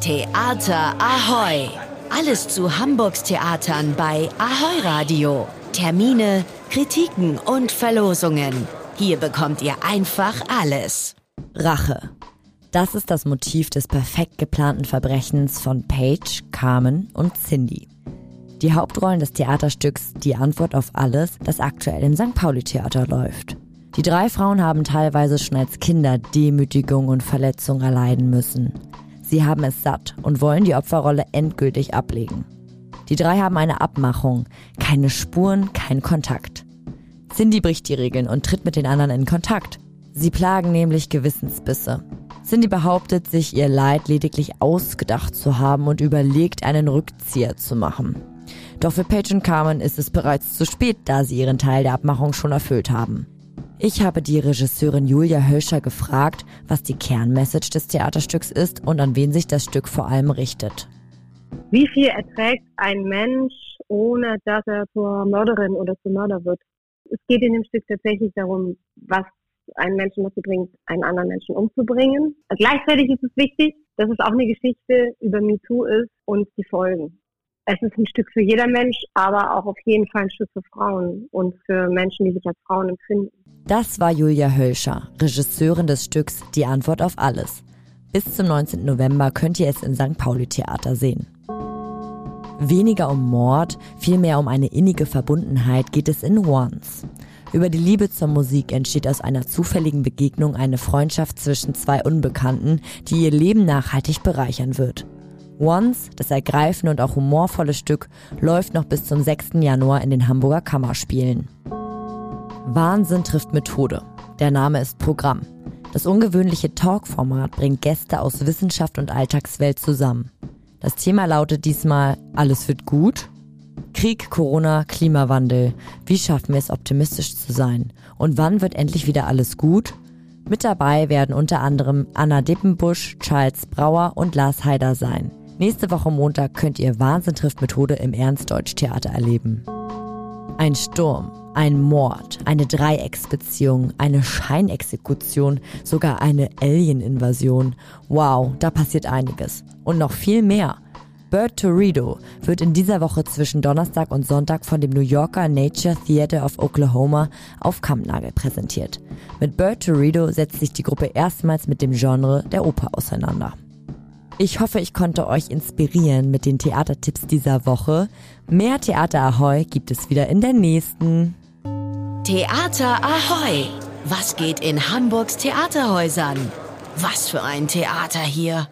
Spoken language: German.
Theater Ahoy! Alles zu Hamburgs Theatern bei Ahoy Radio. Termine, Kritiken und Verlosungen. Hier bekommt ihr einfach alles. Rache. Das ist das Motiv des perfekt geplanten Verbrechens von Paige, Carmen und Cindy. Die Hauptrollen des Theaterstücks Die Antwort auf alles, das aktuell im St. Pauli Theater läuft. Die drei Frauen haben teilweise schon als Kinder Demütigung und Verletzung erleiden müssen. Sie haben es satt und wollen die Opferrolle endgültig ablegen. Die drei haben eine Abmachung, keine Spuren, kein Kontakt. Cindy bricht die Regeln und tritt mit den anderen in Kontakt. Sie plagen nämlich Gewissensbisse. Cindy behauptet, sich ihr Leid lediglich ausgedacht zu haben und überlegt, einen Rückzieher zu machen. Doch für Paige und Carmen ist es bereits zu spät, da sie ihren Teil der Abmachung schon erfüllt haben. Ich habe die Regisseurin Julia Hölscher gefragt, was die Kernmessage des Theaterstücks ist und an wen sich das Stück vor allem richtet. Wie viel erträgt ein Mensch, ohne dass er zur Mörderin oder zum Mörder wird? Es geht in dem Stück tatsächlich darum, was einen Menschen dazu bringt, einen anderen Menschen umzubringen. Gleichzeitig ist es wichtig, dass es auch eine Geschichte über MeToo ist und die Folgen es ist ein Stück für jeder Mensch, aber auch auf jeden Fall ein Stück für Frauen und für Menschen, die sich als Frauen empfinden. Das war Julia Hölscher, Regisseurin des Stücks Die Antwort auf alles. Bis zum 19. November könnt ihr es im St. Pauli Theater sehen. Weniger um Mord, vielmehr um eine innige Verbundenheit geht es in Once. Über die Liebe zur Musik entsteht aus einer zufälligen Begegnung eine Freundschaft zwischen zwei Unbekannten, die ihr Leben nachhaltig bereichern wird. Once, das ergreifende und auch humorvolle Stück, läuft noch bis zum 6. Januar in den Hamburger Kammerspielen. Wahnsinn trifft Methode. Der Name ist Programm. Das ungewöhnliche Talk-Format bringt Gäste aus Wissenschaft und Alltagswelt zusammen. Das Thema lautet diesmal Alles wird gut? Krieg, Corona, Klimawandel. Wie schaffen wir es, optimistisch zu sein? Und wann wird endlich wieder alles gut? Mit dabei werden unter anderem Anna Dippenbusch, Charles Brauer und Lars Haider sein. Nächste Woche Montag könnt ihr Wahnsinn trifft Methode im Ernstdeutsch-Theater erleben. Ein Sturm, ein Mord, eine Dreiecksbeziehung, eine Scheinexekution, sogar eine Alien-Invasion. Wow, da passiert einiges. Und noch viel mehr. Bird Torrido wird in dieser Woche zwischen Donnerstag und Sonntag von dem New Yorker Nature Theater of Oklahoma auf Kampnagel präsentiert. Mit Bird Torrido setzt sich die Gruppe erstmals mit dem Genre der Oper auseinander. Ich hoffe, ich konnte euch inspirieren mit den Theatertipps dieser Woche. Mehr Theater Ahoi gibt es wieder in der nächsten. Theater Ahoi! Was geht in Hamburgs Theaterhäusern? Was für ein Theater hier!